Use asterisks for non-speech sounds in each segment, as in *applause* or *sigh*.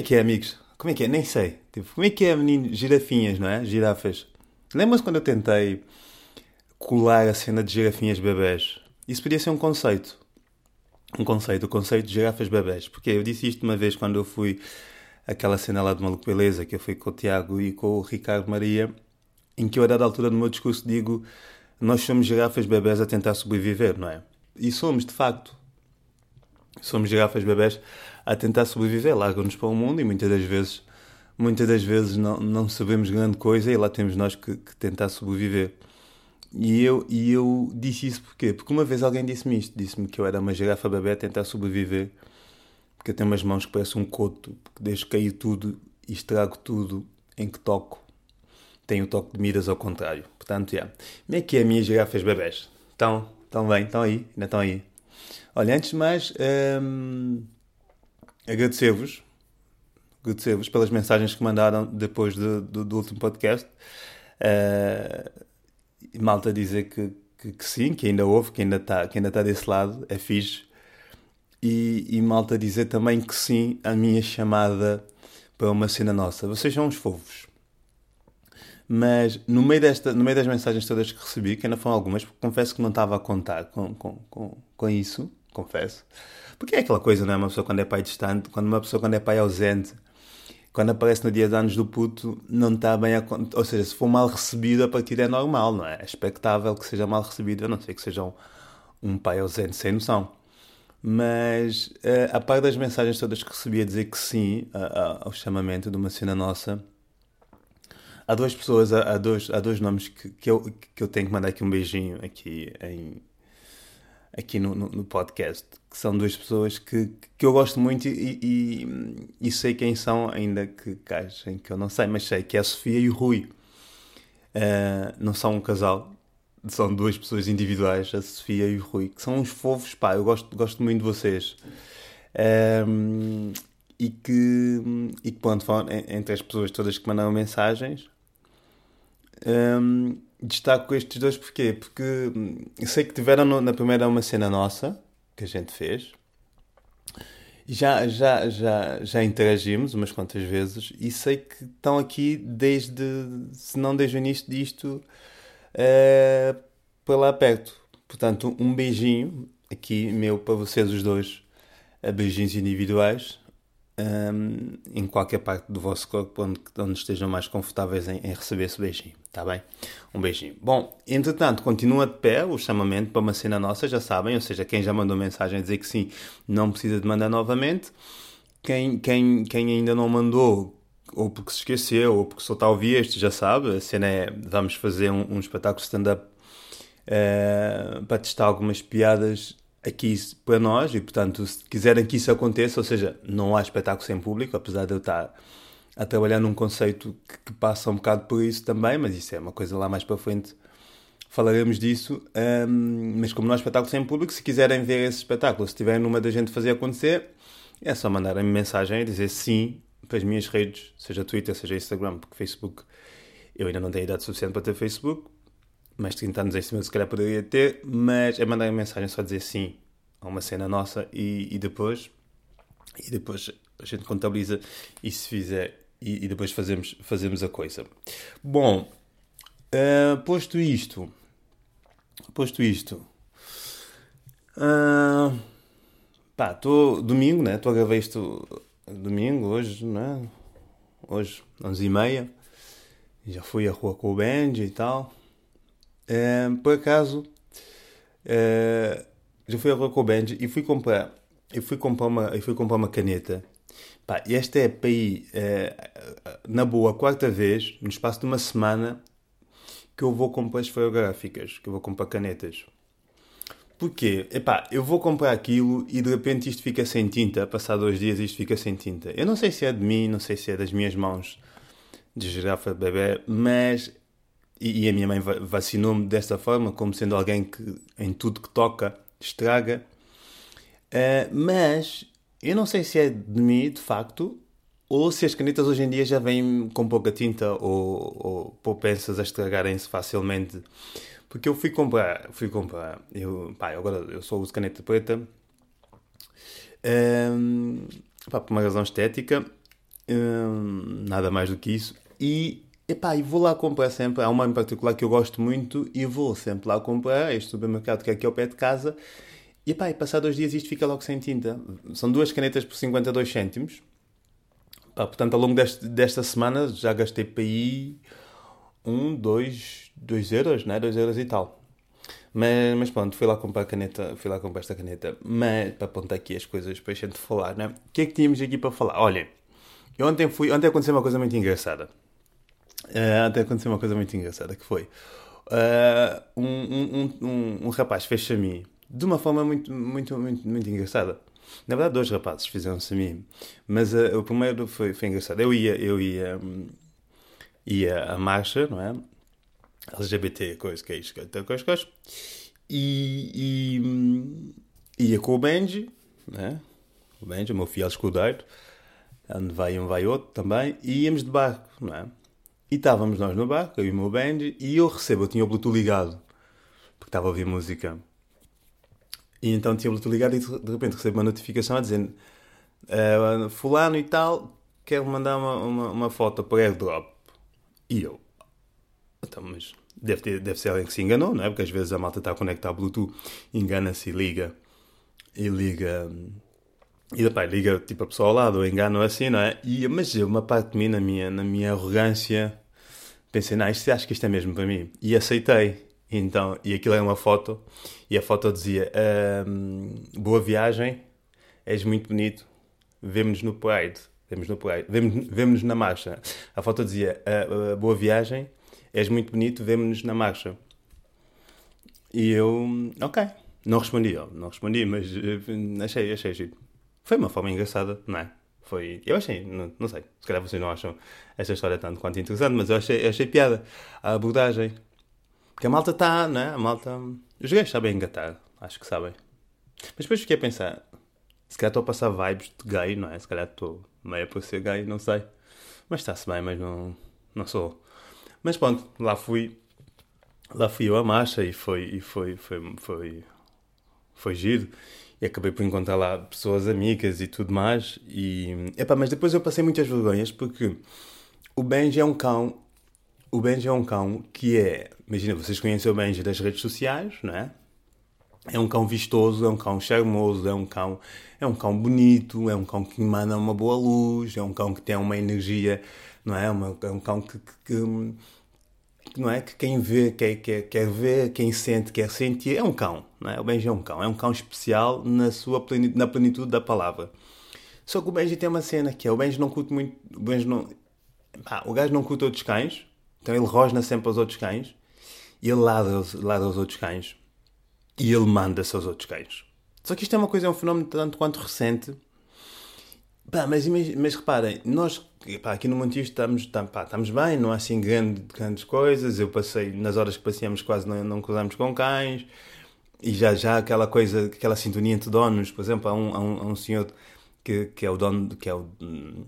é que é, amigos? Como é que é? Nem sei. Tipo, como é que é, menino? Girafinhas, não é? Girafas. Lembra-se quando eu tentei colar a cena de girafinhas bebés? Isso podia ser um conceito. Um conceito, o conceito de girafas bebés. Porque eu disse isto uma vez quando eu fui aquela cena lá de Maluco Beleza, que eu fui com o Tiago e com o Ricardo Maria, em que eu, a dada altura do meu discurso, digo: Nós somos girafas bebés a tentar sobreviver, não é? E somos, de facto. Somos girafas bebés a tentar sobreviver, largam-nos para o mundo e muitas das vezes, muitas das vezes não, não sabemos grande coisa e lá temos nós que, que tentar sobreviver. E eu, e eu disse isso porquê? Porque uma vez alguém disse-me isto, disse-me que eu era uma girafa bebê a tentar sobreviver, porque eu tenho umas mãos que parecem um coto, porque deixo cair tudo e estrago tudo em que toco. Tenho o toque de miras ao contrário. Portanto, yeah. como é que é a minha girafas bebés? Estão, estão bem, estão aí, ainda estão aí. Olha, antes de mais, hum, agradecer-vos agradecer-vos pelas mensagens que mandaram depois do, do, do último podcast. Uh, malta dizer que, que, que, sim, que ainda houve, que ainda está tá desse lado, é fixe. E, e malta dizer também que sim a minha chamada para uma cena nossa. Vocês são uns fofos. Mas no meio, desta, no meio das mensagens todas que recebi, que ainda foram algumas, confesso que não estava a contar com, com, com, com isso, confesso. Porque é aquela coisa, não é? Uma pessoa quando é pai distante, quando uma pessoa quando é pai ausente, quando aparece no dia de anos do puto, não está bem a... Ou seja, se for mal recebido, a partida é normal, não é? É expectável que seja mal recebido, a não ser que seja um, um pai ausente sem noção. Mas, uh, a par das mensagens todas que recebi a dizer que sim ao chamamento de uma cena nossa, há duas pessoas, há, há dois, há dois nomes que, que, eu, que eu tenho que mandar aqui um beijinho aqui em, aqui no, no, no, podcast, que são duas pessoas que, que eu gosto muito e, e, e sei quem são, ainda que, que que eu não sei, mas sei que é a Sofia e o Rui. Uh, não são um casal, são duas pessoas individuais, a Sofia e o Rui, que são uns fofos, pá, eu gosto, gosto muito de vocês. Um, e que, e que pronto, entre as pessoas todas que mandaram mensagens, um, destaco estes dois porquê? Porque hum, sei que tiveram no, na primeira uma cena nossa que a gente fez. Já, já, já, já interagimos umas quantas vezes e sei que estão aqui desde, se não desde o início disto, uh, para lá perto. Portanto, um beijinho aqui meu para vocês os dois, beijinhos individuais, um, em qualquer parte do vosso corpo onde, onde estejam mais confortáveis em, em receber esse beijinho. Está bem? Um beijinho. Bom, entretanto, continua de pé o chamamento para uma cena nossa, já sabem, ou seja, quem já mandou mensagem a dizer que sim, não precisa de mandar novamente. Quem, quem, quem ainda não mandou, ou porque se esqueceu, ou porque só está a ouvir este, já sabe, a cena é, vamos fazer um, um espetáculo stand-up uh, para testar algumas piadas aqui para nós, e portanto, se quiserem que isso aconteça, ou seja, não há espetáculo sem público, apesar de eu estar a trabalhar num conceito que, que, passa um bocado por isso também, mas isso é uma coisa lá mais para frente. Falaremos disso, um, mas como não há espetáculo sem público, se quiserem ver esse espetáculo, se tiverem numa da gente fazer acontecer, é só mandarem-me mensagem e dizer sim para as minhas redes, seja Twitter, seja Instagram, porque Facebook eu ainda não tenho idade suficiente para ter Facebook, mais 30 anos em cima se calhar poderia ter, mas é mandar mensagem só dizer sim a uma cena nossa e, e depois e depois a gente contabiliza e se fizer e, e depois fazemos, fazemos a coisa. Bom, uh, posto isto, posto isto, uh, pá, estou domingo, né? Estou a gravar isto domingo, hoje, né? Hoje, 11 e meia. Já fui à rua com o Benji e tal. Uh, por acaso, uh, já fui à rua com o Benji e fui comprar, eu fui comprar uma, eu fui comprar uma caneta Pá, esta é para ir, é, na boa, a quarta vez, no espaço de uma semana, que eu vou comprar esferográficas, que eu vou comprar canetas. Porquê? Epá, eu vou comprar aquilo e de repente isto fica sem tinta, passar dois dias isto fica sem tinta. Eu não sei se é de mim, não sei se é das minhas mãos de girafa bebê, mas... E, a minha mãe vacinou-me desta forma, como sendo alguém que em tudo que toca estraga. Uh, mas eu não sei se é de mim, de facto, ou se as canetas hoje em dia já vêm com pouca tinta ou, ou a estragarem-se facilmente. Porque eu fui comprar, fui comprar, eu, pá, agora eu só uso caneta preta, um, pá, por uma razão estética, Hum, nada mais do que isso. E, epá, e vou lá comprar sempre. Há uma em particular que eu gosto muito e vou sempre lá comprar. Este supermercado que é aqui ao pé de casa. E, epá, e passar dois dias isto fica logo sem tinta. São duas canetas por 52 cêntimos. Pá, portanto, ao longo deste, desta semana já gastei para aí um, dois, dois euros, né? Dois euros e tal. Mas, mas pronto, fui lá comprar a caneta, fui lá comprar esta caneta. Mas, para apontar aqui as coisas para a gente falar, né? O que é que tínhamos aqui para falar? Olhem, ontem fui, ontem aconteceu uma coisa muito engraçada. Uh, ontem aconteceu uma coisa muito engraçada, que foi... Uh, um, um, um, um, rapaz fez-se a mim de uma forma muito, muito, muito, muito engraçada. Na verdade, dois rapazes fizeram-se a mim. Mas uh, o primeiro foi, foi engraçado. Eu ia, eu ia, um, ia à marcha, não é? LGBT, coisa, que é isto, coisa, coisa. E, e hum, ia com o Benji, né? O Benji, o meu fiel escudeiro. Onde vai um, vai outro também. E íamos de barco, não é? E estávamos nós no barco, eu e o meu Benji, e eu recebo, eu tinha o Bluetooth ligado, porque estava a ouvir música. E então tinha o Bluetooth ligado e de repente recebo uma notificação a dizer uh, fulano e tal, quero mandar uma, uma, uma foto para airdrop. E eu, então, mas deve, ter, deve ser alguém que se enganou, não é? Porque às vezes a malta está a ao Bluetooth, engana-se e liga. E liga. E depois liga tipo a pessoa ao lado, engano assim, não é? E, mas uma parte de mim, na minha, na minha arrogância, pensei, não, isto, acho que isto é mesmo para mim. E aceitei. Então, e aquilo é uma foto, e a foto dizia: Boa viagem, és muito bonito, vemo-nos no Pride. Vemos no Pride, vemos-nos na marcha. A foto dizia: uh, uh, Boa viagem, és muito bonito, vemo-nos na marcha. E eu, ok, não respondi, não respondi, mas uh, achei, achei giro. Foi uma forma engraçada, não é? Foi, eu achei, não, não sei, se calhar vocês não acham esta história tanto quanto interessante, mas eu achei, achei piada a abordagem. Porque a malta está, né? A malta. Os gajos sabem engatar, acho que sabem. Mas depois fiquei a pensar, se calhar estou a passar vibes de gay, não é? Se calhar estou meio para ser gay, não sei. Mas está-se bem, mas não, não sou. Mas pronto, lá fui. Lá fui eu à marcha e foi, e foi, foi, foi, foi giro. E acabei por encontrar lá pessoas amigas e tudo mais. E, epá, mas depois eu passei muitas vergonhas porque o Benji é um cão o Benji é um cão que é. Imagina, vocês conhecem o Benji das redes sociais, não é? É um cão vistoso, é um cão charmoso, é um cão, é um cão bonito, é um cão que emana uma boa luz, é um cão que tem uma energia, não é? É um cão que, que, que, não é? Que quem vê quer, quer, quer ver, quem sente quer sentir. É um cão, não é? O Benji é um cão, é um cão especial na sua plenitude, na plenitude da palavra. Só que o Benji tem uma cena que é o Benji não curte muito, o Benji não, pá, o gajo não curte outros cães, então ele rosna sempre aos outros cães e ele ladra, ladra aos outros cães e ele manda-se aos outros cães. Só que isto é uma coisa, é um fenómeno tanto quanto recente. Pá, mas, mas reparem, nós pá, aqui no Montijo estamos, pá, estamos bem, não há assim grande, grandes coisas. Eu passei, nas horas que passeamos, quase não, não cruzamos com cães. E já, já aquela coisa, aquela sintonia entre donos, por exemplo, há um, há um, há um senhor que, que é o dono, que, é o,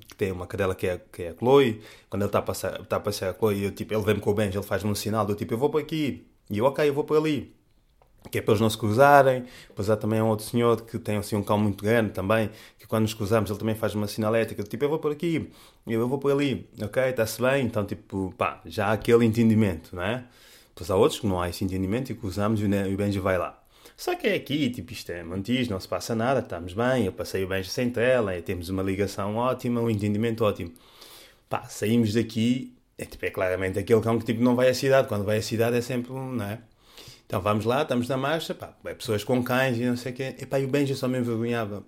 que tem uma cadela que é, que é a Chloe. Quando ele está a passar, está a, passar a Chloe, eu, tipo, ele vem-me com o Benji, ele faz-me um sinal do tipo, eu vou para aqui. E eu, ok, eu vou para ali. Que é para eles não se cruzarem. Depois há também um outro senhor que tem assim um cão muito grande também, que quando nos cruzamos ele também faz uma sinalética, tipo, eu vou por aqui, eu vou por ali, ok, está-se bem. Então, tipo, pá, já há aquele entendimento, não é? Depois há outros que não há esse entendimento e cruzamos e o Benji vai lá. Só que é aqui, tipo, isto é Montijo, não se passa nada, estamos bem, eu passei o bem sem tela, temos uma ligação ótima, um entendimento ótimo. Pá, saímos daqui, é, tipo, é claramente aquele cão que tipo, não vai à cidade, quando vai à cidade é sempre não é? Então vamos lá, estamos na marcha, pá, é pessoas com cães e não sei o quê. E pá, e o Benji só me envergonhava.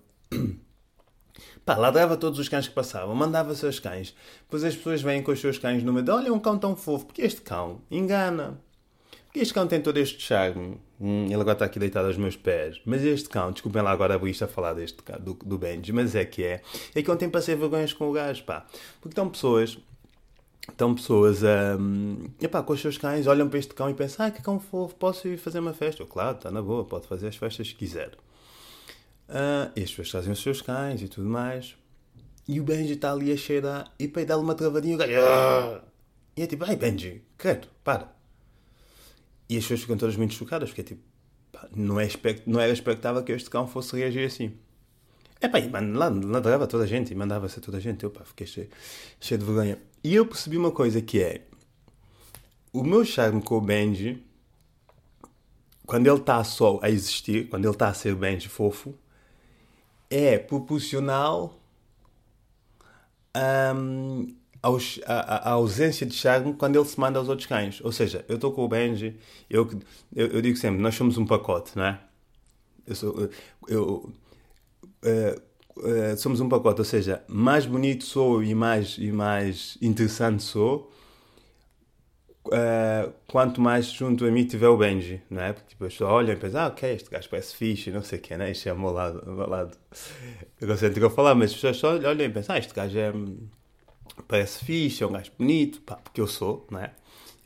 Pá, ladrava todos os cães que passavam, mandava seus cães. Depois as pessoas vêm com os seus cães no meio, olha um cão tão fofo, porque este cão engana. Este cão tem todo este charme. Hum, ele agora está aqui deitado aos meus pés. Mas este cão, desculpem lá agora a isto a falar deste do, do Benji, mas é que é. É que ontem passei vergonhas com o gajo, pá. Porque estão pessoas. Estão pessoas um, epá, com os seus cães, olham para este cão e pensam: ah, que cão fofo, posso ir fazer uma festa? Eu, claro, está na boa, pode fazer as festas que quiser. Uh, e as pessoas trazem os seus cães e tudo mais. E o Benji está ali a cheirar e para dar-lhe uma travadinha o gajo. Ah! E é tipo: ai Benji, credo, para. E as pessoas ficam todas muito chocadas, porque é tipo, pá, não, é expect, não era expectável que este cão fosse reagir assim. É pá, e ladrava toda a gente e mandava-se a toda a gente. Eu pá, fiquei cheio, cheio de vergonha. E eu percebi uma coisa que é. O meu charme com o Benji, quando ele está só a existir, quando ele está a ser Benji fofo, é proporcional um, aos, a, a, ausência de charme quando ele se manda aos outros cães. Ou seja, eu estou com o Benji, eu, eu, eu, digo sempre, nós somos um pacote, não é? Eu sou, eu, uh, uh, somos um pacote, ou seja, mais bonito sou e mais, e mais interessante sou uh, quanto mais junto a mim tiver o Benji, não é? Porque tipo, as pessoas olham e pensam, ah, ok, este gajo parece fixe, não sei o que, né? Isto é o meu lado, o meu lado egocêntrico a falar, mas as pessoas só olham e pensam, ah, este gajo é, parece fixe, é um gajo bonito, pá, porque eu sou, não é?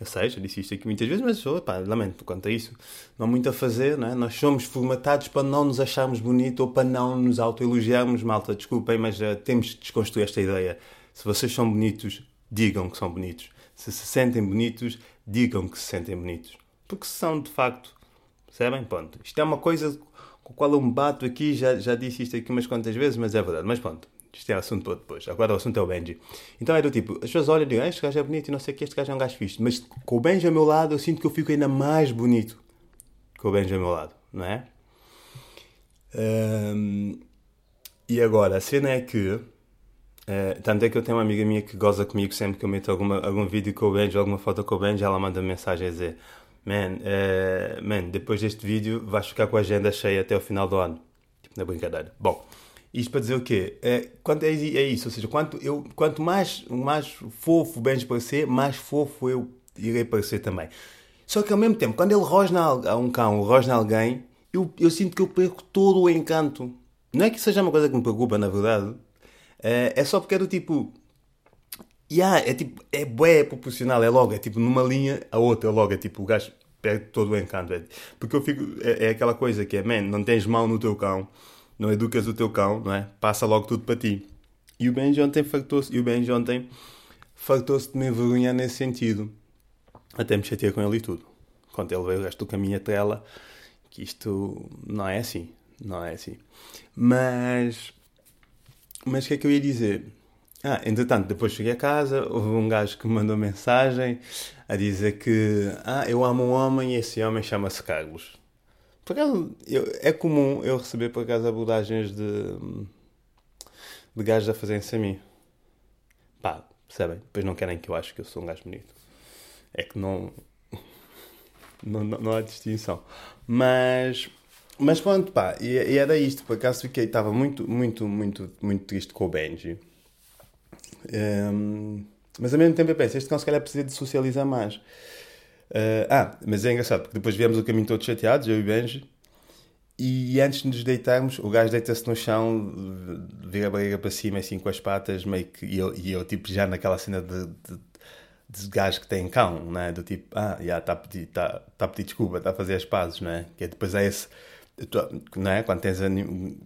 Eu sei, já disse isto aqui muitas vezes, mas pá, lamento quanto a isso. Não há muito a fazer, não é? Nós somos formatados para não nos acharmos bonito ou para não nos autoelogiarmos, malta, desculpem, mas uh, temos de desconstruir esta ideia. Se vocês são bonitos, digam que são bonitos. Se se sentem bonitos, digam que se sentem bonitos. Porque são, de facto, percebem? Ponto. Isto é uma coisa com a qual eu me bato aqui, já, já disse isto aqui umas quantas vezes, mas é verdade. Mas pronto, isto é assunto para depois. Agora o assunto é o Benji. Então é do tipo, as pessoas olham e dizem, ah, este gajo é bonito e não sei o que, este gajo é um gajo fixe. Mas com o Benji ao meu lado, eu sinto que eu fico ainda mais bonito com o Benji ao meu lado, não é? Um, e agora, a cena é que. Uh, tanto é que eu tenho uma amiga minha que goza comigo sempre que eu meto alguma, algum vídeo com o Benji, alguma foto com o Benji, ela manda mensagem a dizer: Man, uh, man, depois deste vídeo vais ficar com a agenda cheia até o final do ano. Tipo, na brincadeira. Bom. Isto para dizer o quê? É, quanto é, é isso, ou seja, quanto, eu, quanto mais, mais fofo Benji parecer, mais fofo eu irei parecer também. Só que ao mesmo tempo, quando ele rosna a um cão, rosna alguém, eu, eu sinto que eu perco todo o encanto. Não é que seja uma coisa que me preocupa, na verdade. É, é só porque é do tipo. Yeah, é tipo, é bué proporcional, é logo, é tipo numa linha a outra, logo, é tipo o gajo perde todo o encanto. É, porque eu fico, é, é aquela coisa que é, man, não tens mão no teu cão não educas o teu cão, não é? Passa logo tudo para ti. E o Benji ontem fartou-se, e o Benji ontem fartou-se de me envergonhar nesse sentido. Até me chateei com ele e tudo. Quando ele veio o resto do caminho até ela, que isto não é assim. Não é assim. Mas. Mas o que é que eu ia dizer? Ah, entretanto, depois cheguei a casa, houve um gajo que me mandou mensagem a dizer que ah, eu amo um homem e esse homem chama-se Carlos. Por acaso, eu, é comum eu receber por acaso abordagens de, de gajos a fazerem-se a mim. Pá, percebem? Depois não querem que eu ache que eu sou um gajo bonito. É que não. Não, não, não há distinção. Mas. Mas pronto, pá, e, e era isto. Por acaso fiquei. Estava muito, muito, muito, muito triste com o Benji. Um, mas ao mesmo tempo eu penso, este cão se calhar precisa de socializar mais. Uh, ah, mas é engraçado, porque depois viemos o caminho todos chateados, eu e Benji, e antes de nos deitarmos, o gajo deita-se no chão, vira a barriga para cima, assim com as patas, meio que. E eu, e eu tipo, já naquela cena de, de, de gajo que tem cão, né? Do tipo, ah, já está a pedir, tá, tá a pedir desculpa, está a fazer as pazes, não é? Que é, depois é esse. Não é? Quando tens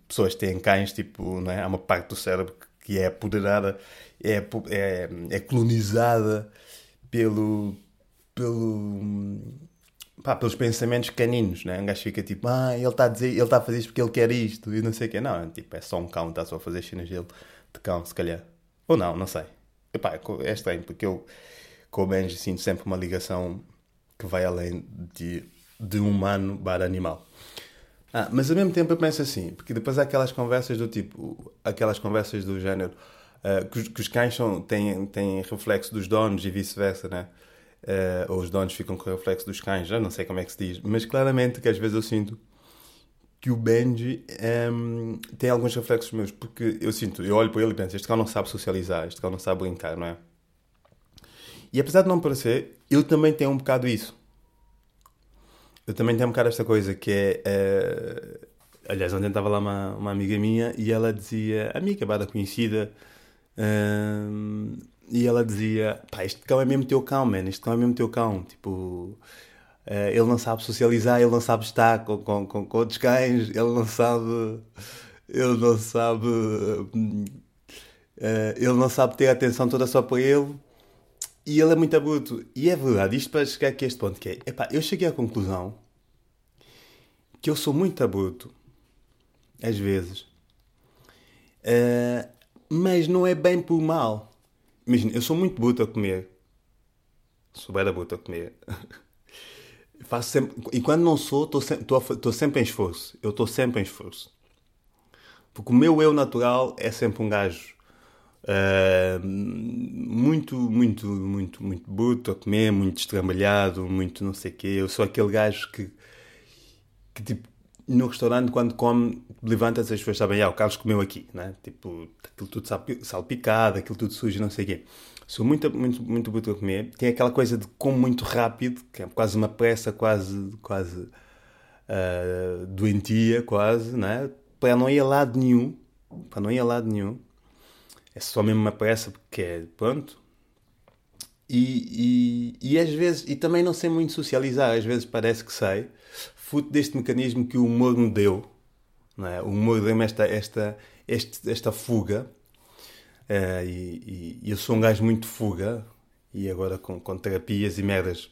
pessoas que têm cães, tipo, não é? há uma parte do cérebro que é apoderada, é, é, é colonizada pelo, pelo, pá, pelos pensamentos caninos, né? Um gajo fica tipo, ah, ele está a dizer, ele está a fazer isto porque ele quer isto e não sei o quê. Não, tipo, é só um cão, está só a fazer cenas dele de cão, se calhar. Ou não, não sei. Epá, é estranho, porque eu com o Benji sinto sempre uma ligação que vai além de, de humano para animal. Ah, mas ao mesmo tempo eu penso assim, porque depois há aquelas conversas do tipo, aquelas conversas do género, uh, que, os, que, os, cães são, têm, têm reflexo dos donos e vice-versa, né? Uh, ou os donos ficam com o reflexo dos cães, já não sei como é que se diz, mas claramente que às vezes eu sinto que o Benji um, ehm, tem alguns reflexos meus, porque eu sinto, eu olho para ele e penso, este cão não sabe socializar, este cão não sabe brincar, não é? E apesar de não parecer, eu também tenho um bocado isso. Eu também tenho um bocado esta coisa que é. Uh, aliás, ontem estava lá uma, uma amiga minha e ela dizia, amiga, bada conhecida, uh, e ela dizia: pá, este cão é mesmo teu cão, man, este cão é mesmo teu cão. Tipo, uh, ele não sabe socializar, ele não sabe estar com, com, com, com outros cães, ele não sabe. Ele não sabe. Uh, ele não sabe ter a atenção toda só para ele. E ele é muito abuto. E é verdade, isto para chegar aqui a este ponto que é. Epá, eu cheguei à conclusão que eu sou muito abuto, às vezes. Uh, mas não é bem por mal. Imagina, eu sou muito bruto a comer. Sou bem bruto a comer. *laughs* Faço sempre, e quando não sou, estou sempre, sempre em esforço. Eu estou sempre em esforço. Porque o meu eu natural é sempre um gajo uh, muito, muito, muito, muito bruto a comer, muito estramalhado, muito não sei o quê. Eu sou aquele gajo que, que tipo, no restaurante, quando come, levanta-se as pessoas sabem, ah, o Carlos comeu aqui, né? Tipo, aquilo tudo salpicado, aquilo tudo sujo, não sei o quê. Sou muito, muito, muito bruto a comer. Tem aquela coisa de como muito rápido, que é quase uma pressa, quase, quase uh, doentia, quase, né? Para não ir a lado nenhum. Para não ir a lado nenhum. É só mesmo uma pressa, porque é, pronto. E, e, e às vezes, e também não sei muito socializar, às vezes parece que sei fruto deste mecanismo que o humor me deu. Não é? O humor deu-me esta, esta, esta, fuga. Uh, e, e, eu sou um gajo muito fuga. E agora com, com terapias e merdas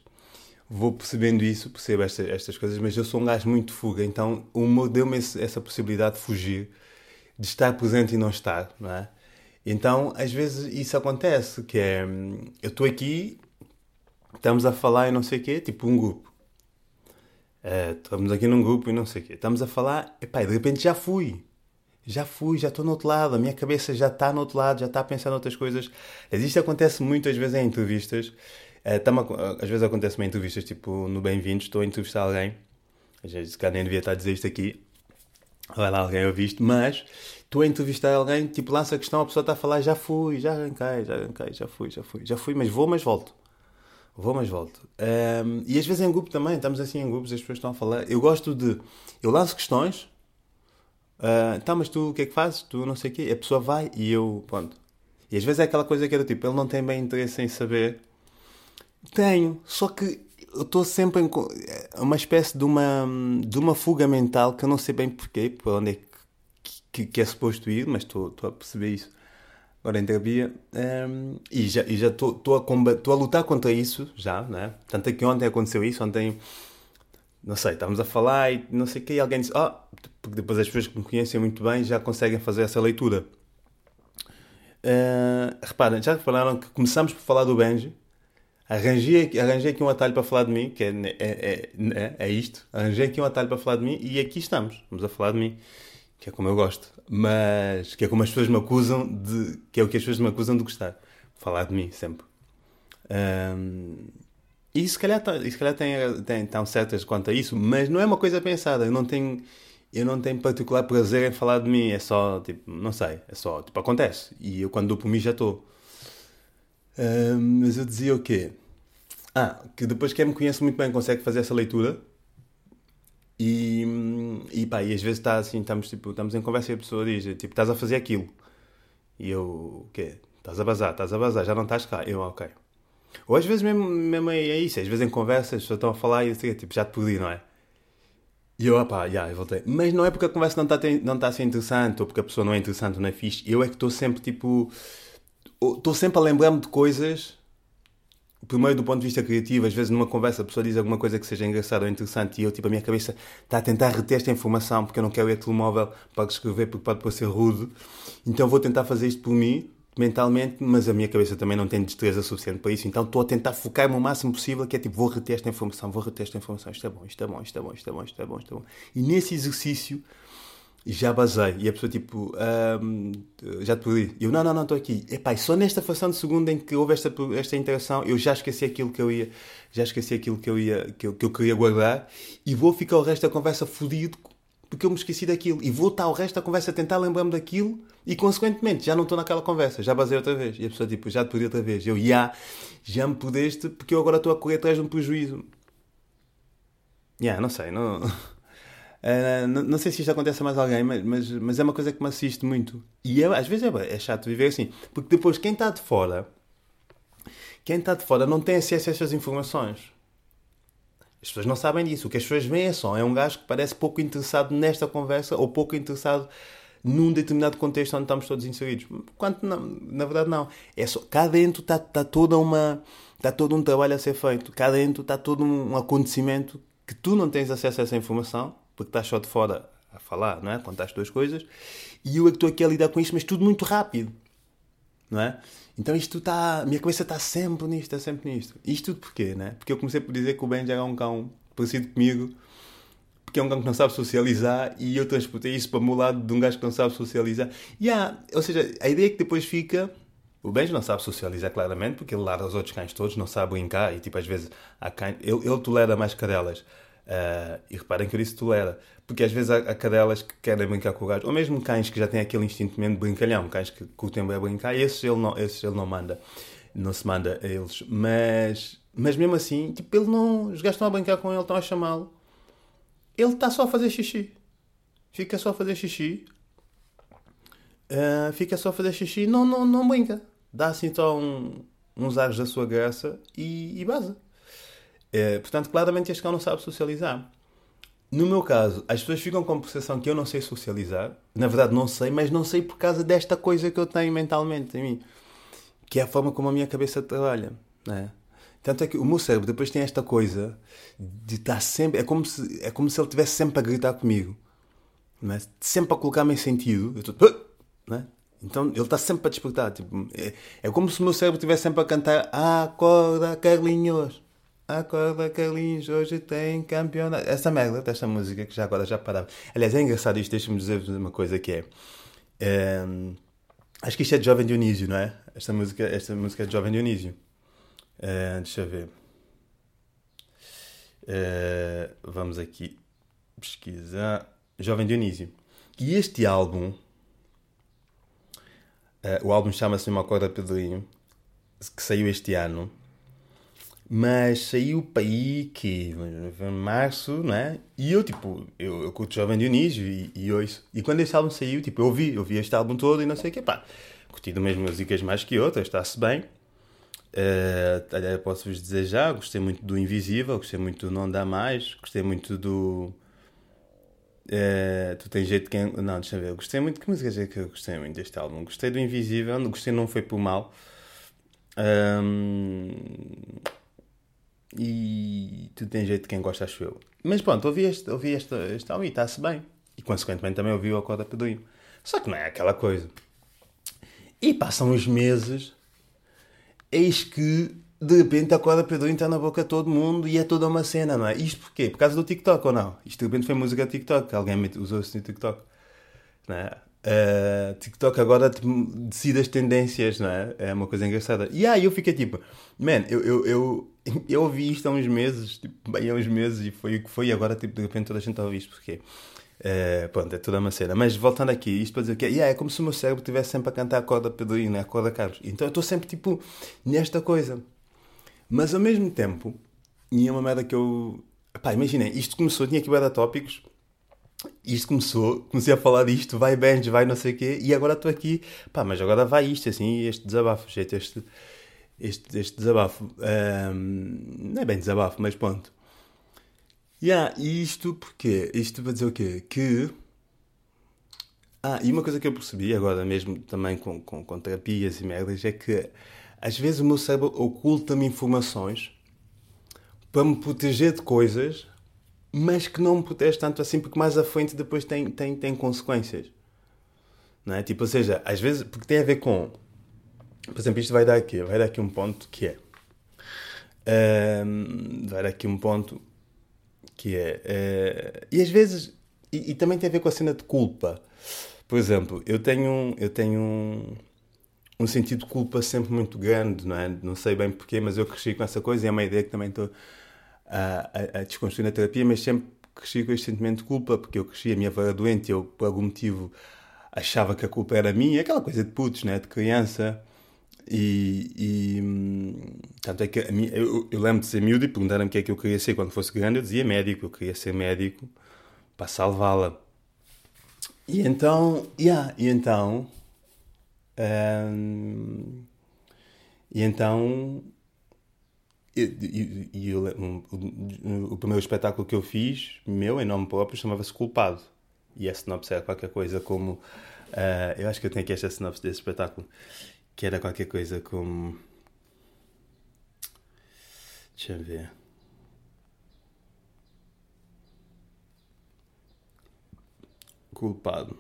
vou percebendo isso, percebo esta, estas coisas, mas eu sou um gajo muito fuga. Então o humor deu-me essa possibilidade de fugir, de estar presente e não estar. Não é? Então às vezes isso acontece, que é eu estou aqui, estamos a falar e não sei o quê, tipo um grupo. Uh, estamos aqui num grupo e não sei o quê. Estamos a falar, epá, de repente já fui. Já fui, já estou no outro lado. A minha cabeça já está no outro lado, já está a pensar noutras coisas. Isto acontece muitas vezes em entrevistas. Uh, às vezes acontece em entrevistas, tipo no Bem-vindos, estou a entrevistar alguém. Às vezes, cá nem devia estar a dizer isto aqui. Vai lá alguém ouvir isto, mas estou a entrevistar alguém, tipo, lança a questão, a pessoa está a falar, já fui, já arranquei, já arranquei, já fui, já fui, já fui, mas vou, mas volto. Vou, mas volto. Um, e às vezes em grupo também, estamos assim em grupos, as pessoas estão a falar. Eu gosto de. Eu lanço questões. Uh, tá, mas tu o que é que fazes? Tu não sei o quê. A pessoa vai e eu. Pronto. E às vezes é aquela coisa que era tipo, ele não tem bem interesse em saber. Tenho, só que eu estou sempre em uma espécie de uma, de uma fuga mental que eu não sei bem porquê, por onde é que, que, que é suposto ir, mas estou a perceber isso agora em terapia, um, e já estou a, a lutar contra isso, já, né? Tanto é que ontem aconteceu isso, ontem, não sei, estávamos a falar e não sei o que, e alguém disse, oh, porque depois as pessoas que me conhecem muito bem já conseguem fazer essa leitura. Uh, reparem, já repararam que começamos por falar do Benji, arranjei, arranjei aqui um atalho para falar de mim, que é, é, é, é, é isto, arranjei aqui um atalho para falar de mim e aqui estamos, vamos a falar de mim que é como eu gosto, mas que é como as pessoas me acusam de. que é o que as pessoas me acusam de gostar. Falar de mim, sempre. Um, e se calhar, tá, se calhar tem, tem, estão certas quanto a isso, mas não é uma coisa pensada. Eu não tenho, eu não tenho particular prazer em falar de mim. É só, tipo, não sei, é só, tipo, acontece. E eu quando dou por mim já estou. Um, mas eu dizia o quê? Ah, que depois quem me conhece muito bem consegue fazer essa leitura e, e pá, e às vezes está assim, estamos, tipo, estamos em conversa e a pessoa diz, tipo, estás a fazer aquilo. E eu, o quê? Estás a bazar, estás a bazar, já não estás cá. Eu, ok. Ou às vezes mesmo, mesmo é, é isso, às vezes em conversas, as pessoas estão a falar e sei, tipo, já te perdi, não é? E eu, opá, já, eu voltei. Mas não é porque a conversa não está não tá a ser interessante, ou porque a pessoa não é interessante, não é fixe. Eu é que estou sempre, tipo, estou sempre a lembrar-me de coisas primeiro do ponto de vista criativo, às vezes numa conversa a pessoa diz alguma coisa que seja engraçada ou interessante e eu, tipo, a minha cabeça está a tentar reter esta informação porque eu não quero ir a telemóvel para escrever porque pode parecer rude. Então vou tentar fazer isto por mim, mentalmente, mas a minha cabeça também não tem destreza suficiente para isso. Então estou a tentar focar-me o máximo possível, que é tipo, vou reter esta informação, vou reter esta informação, isto é bom, isto é bom, isto é bom, isto é bom, isto é bom, isto é bom. E nesse exercício já basei. E a pessoa tipo, um, já te perdi. E eu, não, não, não, estou aqui. Epá, só nesta fração de segundo em que houve esta, esta interação, eu já esqueci aquilo que eu ia, já esqueci aquilo que eu ia, que eu, que eu queria guardar e vou ficar o resto da conversa fodido porque eu me esqueci daquilo. E vou estar o resto da conversa a tentar lembrar-me daquilo e, consequentemente, já não estou naquela conversa. Já basei outra vez. E a pessoa, tipo, já te perdi outra vez. Eu, já, já me pudeste porque eu agora estou a correr atrás de um prejuízo. Já, yeah, não sei, não... *laughs* Uh, não, não, sei se isto acontece a mais alguém, mas, mas, mas, é uma coisa que me assiste muito. E é, às vezes é, é chato viver assim, porque depois quem está de fora, quem está de fora não tem acesso a estas informações. As pessoas não sabem disso. O que as pessoas veem é só é um gajo que parece pouco interessado nesta conversa ou pouco interessado num determinado contexto onde estamos todos inseridos. Quanto não, na verdade não. É só cá dentro está, está toda uma está todo um trabalho a ser feito. Cá dentro está todo um acontecimento que tu não tens acesso a essa informação porque estás só de fora a falar, não é? Contar as tuas coisas. E eu é que estou aqui a lidar com isto, mas tudo muito rápido, não é? Então isto está. Minha cabeça está sempre nisto, está sempre nisto. Isto tudo porquê, né? Porque eu comecei por dizer que o Benji era um cão parecido comigo, porque é um cão que não sabe socializar e eu transportei isso para o meu lado de um gajo que não sabe socializar. Yeah, ou seja, a ideia é que depois fica. O Benji não sabe socializar claramente, porque ele lara os outros cães todos, não sabe brincar e tipo às vezes há cães, ele, ele tolera mais cadelas. Uh, e reparem que eu disse tolera, porque às vezes há, há cadelas que querem brincar com o gajo, ou mesmo cães que já têm aquele instinto mesmo de brincalhão, cães que curtem bem a brincar, esses ele não, esses ele não manda, não se manda a eles. Mas, mas mesmo assim, tipo, ele não, os gajos estão a brincar com ele, estão a chamá-lo, ele está só a fazer xixi, fica só a fazer xixi, uh, fica só a fazer xixi, não, não, não brinca, dá assim só um, uns ares da sua graça e, e. É, portanto, claramente este cão não sabe socializar. No meu caso, as pessoas ficam com a percepção que eu não sei socializar. Na verdade, não sei, mas não sei por causa desta coisa que eu tenho mentalmente em mim. Que é a forma como a minha cabeça trabalha. Né? Tanto é que o meu cérebro depois tem esta coisa de estar sempre. É como se, é como se ele estivesse sempre a gritar comigo. Né? Sempre a colocar-me em sentido. Eu estou. Né? Então ele está sempre a despertar. Tipo, é, é como se o meu cérebro estivesse sempre a cantar Acorda, Carlinhos. Acorda Carlinhos, hoje tem campeonato. Essa merda desta música que já agora já parava. Aliás, é engraçado isto, deixa-me dizer uma coisa que é, é. Acho que isto é de Jovem Dionísio, não é? Esta música, esta música é de Jovem Dionísio. É, deixa eu ver. É, vamos aqui pesquisar. Jovem Dionísio. E este álbum. É, o álbum chama-se Uma Corda Pedrinho, que saiu este ano mas saiu para aí que março, não é? E eu, tipo, eu, eu curto Jovem Dionísio e, e ouço. E quando este álbum saiu, tipo, eu ouvi, eu ouvi este álbum todo e não sei o que, pá, curti umas músicas mais que outras, está-se bem. Uh, posso-vos dizer já, gostei muito do Invisível, gostei muito do Não Dá Mais, gostei muito do. Uh, tu tens jeito de quem. Não, deixa eu ver, gostei muito. Que músicas é que eu gostei muito deste álbum? Gostei do Invisível, gostei, não foi por mal. Um, e tu tens jeito de quem gosta, acho eu. Mas pronto, ouvi este, ouvi este, este álbum e está-se bem. E consequentemente também ouvi o Acorda Pedrinho. Só que não é aquela coisa. E passam os meses, eis que de repente a Acorda Pedrinho está na boca de todo mundo e é toda uma cena, não é? Isto porquê? Por causa do TikTok ou não? Isto de repente foi música do TikTok, alguém usou isso no TikTok. Não é? Uh, TikTok agora decide as tendências, não é? É uma coisa engraçada. E aí eu fiquei tipo, man, eu, eu, eu, *laughs* eu ouvi isto há uns meses, tipo, bem há uns meses, e foi o que foi, e agora tipo, de repente toda a gente ouve isto, porque uh, pronto, é toda uma cena. Mas voltando aqui, isto para dizer que yeah, é como se o meu cérebro estivesse sempre a cantar a corda Pedrinho, né? a corda Carlos. Então eu estou sempre tipo nesta coisa. Mas ao mesmo tempo, e é uma merda que eu. Pá, imaginem, isto começou, tinha aqui dar tópicos isto começou, comecei a falar disto, vai Benji, vai não sei o quê, e agora estou aqui, pá, mas agora vai isto, assim, este desabafo, gente, este, este, este desabafo, um, não é bem desabafo, mas pronto. Yeah, e isto porquê? Isto para dizer o quê? Que. Ah, e uma coisa que eu percebi agora mesmo também com, com, com terapias e merdas é que às vezes o meu cérebro oculta-me informações para me proteger de coisas mas que não me protege tanto assim, porque mais à frente depois tem, tem, tem consequências. Não é? Tipo, ou seja, às vezes, porque tem a ver com. Por exemplo, isto vai dar aqui, vai dar aqui um ponto que é. Um, vai dar aqui um ponto que é. Uh, e às vezes. E, e, também tem a ver com a cena de culpa. Por exemplo, eu tenho, eu tenho um, um sentido de culpa sempre muito grande, não é? Não sei bem porquê, mas eu cresci com essa coisa e é uma ideia que também estou a, a, a desconstruir na terapia, mas sempre cresci com este sentimento de culpa, porque eu cresci, a minha avó era doente eu, por algum motivo, achava que a culpa era minha, aquela coisa de putos, né? de criança. E, e tanto é que minha, eu, eu, lembro de ser miúdo e perguntaram-me o que é que eu queria ser quando fosse grande. Eu dizia médico, eu queria ser médico para salvá-la. E então, yeah, e então, um, e então e, e, um, o, o, primeiro espetáculo que eu fiz, meu, em nome próprio, chamava-se Culpado. E a sinopse era qualquer coisa como. Uh, eu acho que eu tenho aqui esta sinopse desse espetáculo, que era qualquer coisa como. Deixa eu ver. culpado.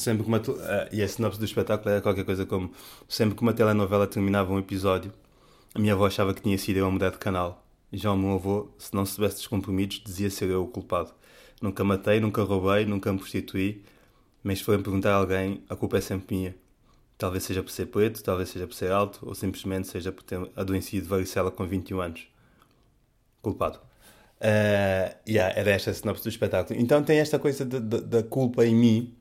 Sempre que uma. Uh, e a sinopse do espetáculo era qualquer coisa como: sempre que uma telenovela terminava um episódio, a minha avó achava que tinha sido eu a mudar de canal. E já o meu avô, se não se tivesse descomprometidos, dizia ser eu o culpado. Nunca matei, nunca roubei, nunca me prostituí, mas se forem perguntar a alguém, a culpa é sempre minha. Talvez seja por ser preto, talvez seja por ser alto, ou simplesmente seja por ter adoecido varicela com 21 anos. Culpado. Uh, yeah, era esta a sinopse do espetáculo. Então tem esta coisa da culpa em mim,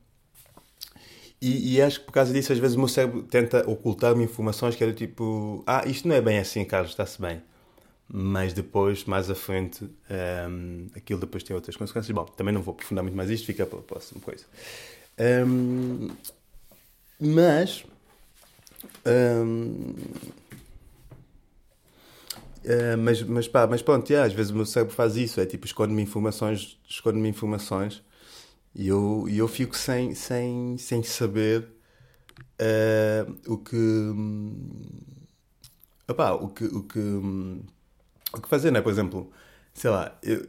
e, e, acho que por causa disso, às vezes o meu cérebro tenta ocultar-me informações que era tipo: Ah, isto não é bem assim, Carlos, está-se bem. Mas depois, mais à frente, um, ehm, aquilo depois tem outras consequências. Bom, também não vou aprofundar muito mais isto, fica para a próxima coisa. Um, ehm, mas. Um, ehm, uh, eh, mas, mas pá, mas pronto, yeah, às vezes o meu cérebro faz isso, é tipo, esconde-me informações, esconde-me informações e eu, eu fico sem, sem, sem saber uh, o que. Opá, o que, o que. O que fazer, né? Por exemplo, sei lá, eu.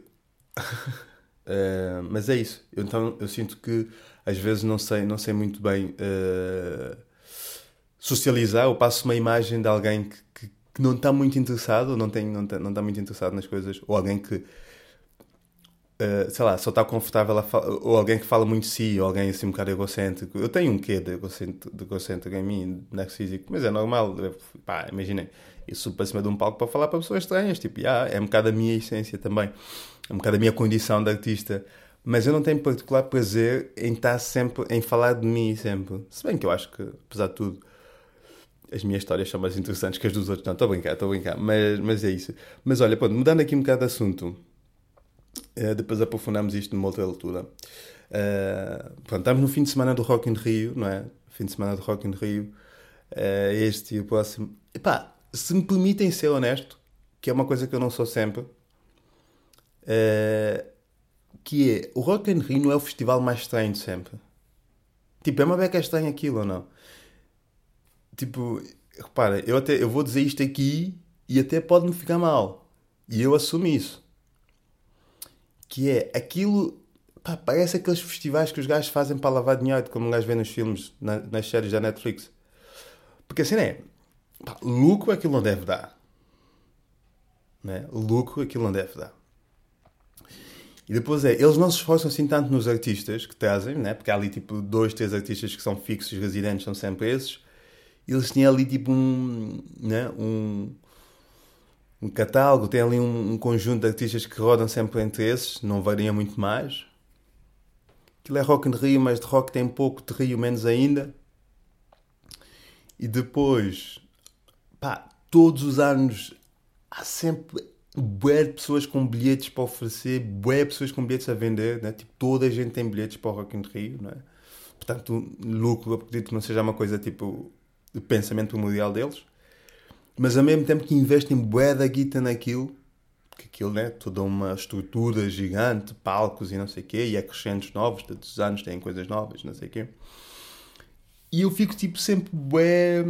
uh, *laughs* mas é isso. Eu, então eu sinto que às vezes não sei, não sei muito bem uh, socializar. Eu passo uma imagem de alguém que, que, que não está muito interessado, não, tem, não, está, não está muito interessado nas coisas, ou alguém que Uh, sei lá, só está confortável ou alguém que fala muito de si, ou alguém assim um bocado egocêntrico. Eu tenho um quê de egocêntrico, de egocêntrico em mim, narcísico, mas é normal. Pá, imaginei, eu subo para cima de um palco para falar para pessoas estranhas, tipo, yeah, é um bocado a minha essência também, é um bocado a minha condição de artista. Mas eu não tenho particular prazer em estar sempre, em falar de mim sempre. Se bem que eu acho que, apesar de tudo, as minhas histórias são mais interessantes que as dos outros. Não, estou a brincar, estou a brincar, mas, mas é isso. Mas olha, pronto, mudando aqui um bocado de assunto Uh, depois aprofundamos isto numa outra altura. Uh, pronto, estamos no fim de semana do Rock in Rio, não é? Fim de semana do Rock in Rio. Uh, este e o próximo. Epá, se me permitem ser honesto, que é uma coisa que eu não sou sempre, que é, o Rock in Rio não é o festival mais estranho de sempre. Tipo, é uma beca estranha aquilo ou não? Tipo, repara, eu, até, eu vou dizer isto aqui e até pode-me ficar mal. E eu assumo isso que é aquilo. Pá, parece aqueles festivais que os gajos fazem para lavar dinheiro, como um gajo vê nos filmes, na, nas séries da Netflix. Porque assim é. Pá, lucro aquilo não deve dar. Né? Lucro aquilo não deve dar. E depois é, eles não se esforçam assim tanto nos artistas que trazem, né? porque há ali tipo dois, três artistas que são fixos, residentes, são sempre esses. Eles têm ali tipo um, né? um, um catálogo, tem ali um, um, conjunto de artistas que rodam sempre entre esses, não varia muito mais. Aquilo é rock in Rio, mas de rock tem pouco, de Rio menos ainda. E depois, pá, todos os anos há sempre bué de pessoas com bilhetes para oferecer, bué de pessoas com bilhetes a vender, né? Tipo, toda a gente tem bilhetes para o Rock in Rio, não é? Portanto, lucro, acredito que não seja uma coisa tipo o pensamento primordial deles mas ao mesmo tempo que investem bué da guita naquilo, que aquilo é né, toda uma estrutura gigante, palcos e não sei o quê, e acrescentos novos, todos os anos têm coisas novas, não sei o quê. E eu fico tipo sempre bué...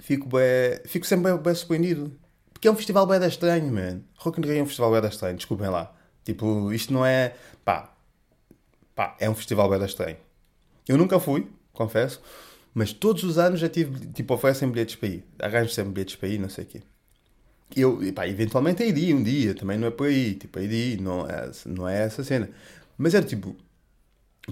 Fico bué... Fico sempre bué, bué surpreendido. Porque é um festival bué da estranho, man. Rock in Rio é um festival bué da estranho, desculpem lá. Tipo, isto não é... Pá, pá, é um festival bué da estranho. Eu nunca fui, confesso. Mas todos os anos já tive, tipo, oferecem bilhetes para ir. Arranjo sempre bilhetes para ir, não sei o quê. Eu, e pá, eventualmente hei de ir um dia, também não é por aí. Tipo, hei de ir, não é, não é essa cena. Mas era tipo,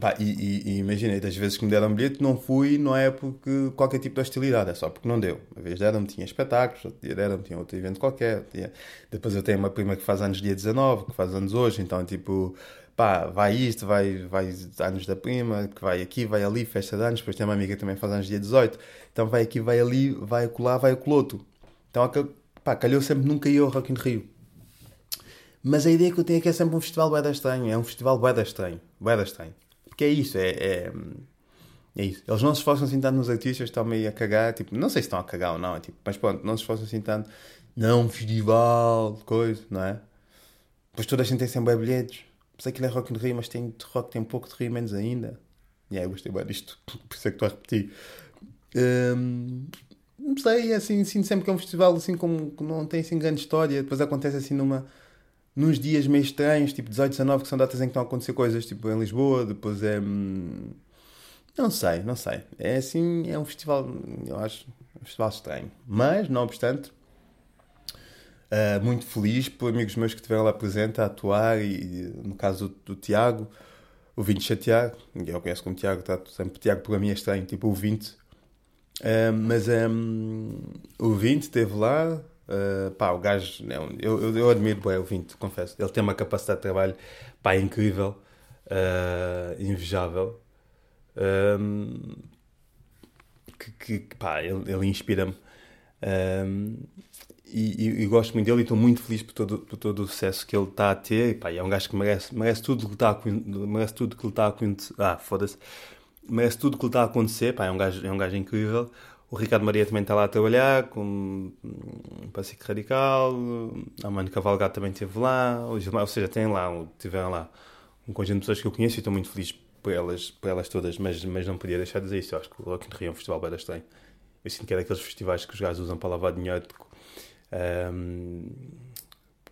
Pá, e, e, e imaginei, das vezes que me deram bilhete, não fui, não é porque qualquer tipo de hostilidade, é só porque não deu. Uma vez deram-me, tinha espetáculos, outro dia deram-me, tinha outro evento qualquer. Tinha... Depois eu tenho uma prima que faz anos dia 19, que faz anos hoje, então tipo, pá, vai isto, vai, vai anos da prima, que vai aqui, vai ali, festa de anos, depois tem uma amiga que também faz anos dia 18, então vai aqui, vai ali, vai acolá, vai acoloto. Então, pá, calhou sempre nunca ia ao Rock in Rio. Mas a ideia que eu tenho é que é sempre um festival bué estranho, é um festival bué estranho, bué estranho. Porque é isso, é, é, é, isso. Eles não se esforçam assim tanto nos artistas, estão meio a cagar, tipo, não sei se estão a cagar ou não, tipo, mas pronto, não se esforçam assim tanto, não, festival, coisa, não é? Pois toda a gente tem sempre bilhetes Sei que ele é rock in Rio, mas tem rock, tem um pouco de Rio menos ainda. E yeah, eu gostei bem disto, *laughs* por isso é que estou a repetir. Um, não sei, é assim, sinto sempre que é um festival assim como que não tem assim grande história, depois acontece assim numa nos dias meio estranhos, tipo 18, 19, que são datas em que estão a acontecer coisas, tipo em Lisboa, depois é. Hum, não sei, não sei. É assim, é um festival, eu acho, um festival estranho. Mas, não obstante, uh, muito feliz por amigos meus que estiveram lá presentes a atuar, e no caso do, do Tiago, o 20 chateado, ninguém o conhece como Tiago, está sempre Tiago para mim é estranho, tipo o 20. Uh, mas um, o 20 esteve lá, Uh, pá, o gajo, é eu, eu, eu admiro bem o Vinto, confesso. Ele tem uma capacidade de trabalho pá, incrível, invejável. Um, que, que pá, ele, ele inspira-me. E, e, e, gosto muito dele e estou muito feliz por todo, por todo o sucesso que ele está a ter. E, pá, é um gajo que merece, merece tudo que está a, merece tudo que está a Ah, foda-se. Merece tudo que está a acontecer. Pá, é, um gajo, é um gajo incrível. O Ricardo Maria também está lá a trabalhar com um Pacífico Radical. A Mano Cavalgado também esteve lá. Ou seja, tem lá, tiveram lá um conjunto de pessoas que eu conheço e estou muito feliz por elas, por elas todas. Mas, mas não podia deixar de dizer isso. Eu acho que o Rock in Rio é um festival bem estranho. Eu sinto que é daqueles festivais que os gajos usam para lavar dinheiro. Um,